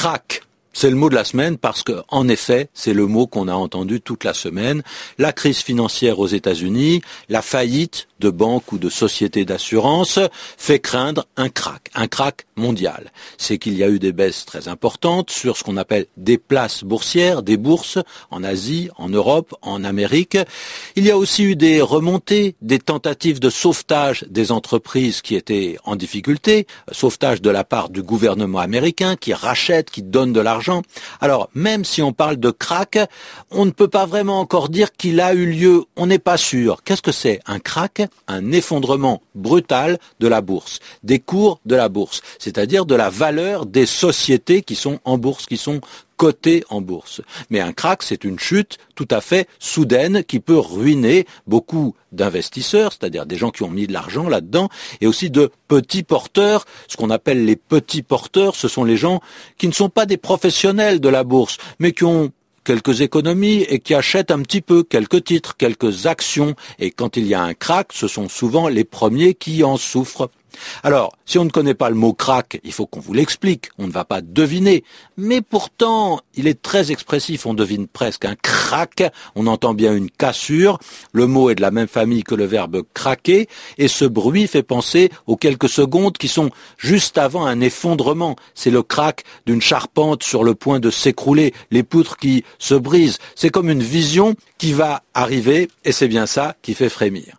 crack. C'est le mot de la semaine parce que, en effet, c'est le mot qu'on a entendu toute la semaine. La crise financière aux États-Unis, la faillite de banques ou de sociétés d'assurance fait craindre un crack, un crack mondial. C'est qu'il y a eu des baisses très importantes sur ce qu'on appelle des places boursières, des bourses en Asie, en Europe, en Amérique. Il y a aussi eu des remontées, des tentatives de sauvetage des entreprises qui étaient en difficulté, sauvetage de la part du gouvernement américain qui rachète, qui donne de l'argent. Alors, même si on parle de crack, on ne peut pas vraiment encore dire qu'il a eu lieu. On n'est pas sûr. Qu'est-ce que c'est un crack? Un effondrement brutal de la bourse, des cours de la bourse, c'est-à-dire de la valeur des sociétés qui sont en bourse, qui sont cotées en bourse. Mais un crack, c'est une chute tout à fait soudaine qui peut ruiner beaucoup d'investisseurs, c'est-à-dire des gens qui ont mis de l'argent là-dedans, et aussi de petits porteurs. Ce qu'on appelle les petits porteurs, ce sont les gens qui ne sont pas des professionnels de la bourse, mais qui ont quelques économies et qui achètent un petit peu quelques titres, quelques actions. Et quand il y a un crack, ce sont souvent les premiers qui en souffrent. Alors, si on ne connaît pas le mot crack, il faut qu'on vous l'explique, on ne va pas deviner. Mais pourtant, il est très expressif, on devine presque un crack, on entend bien une cassure, le mot est de la même famille que le verbe craquer, et ce bruit fait penser aux quelques secondes qui sont juste avant un effondrement. C'est le crack d'une charpente sur le point de s'écrouler, les poutres qui se brisent. C'est comme une vision qui va arriver, et c'est bien ça qui fait frémir.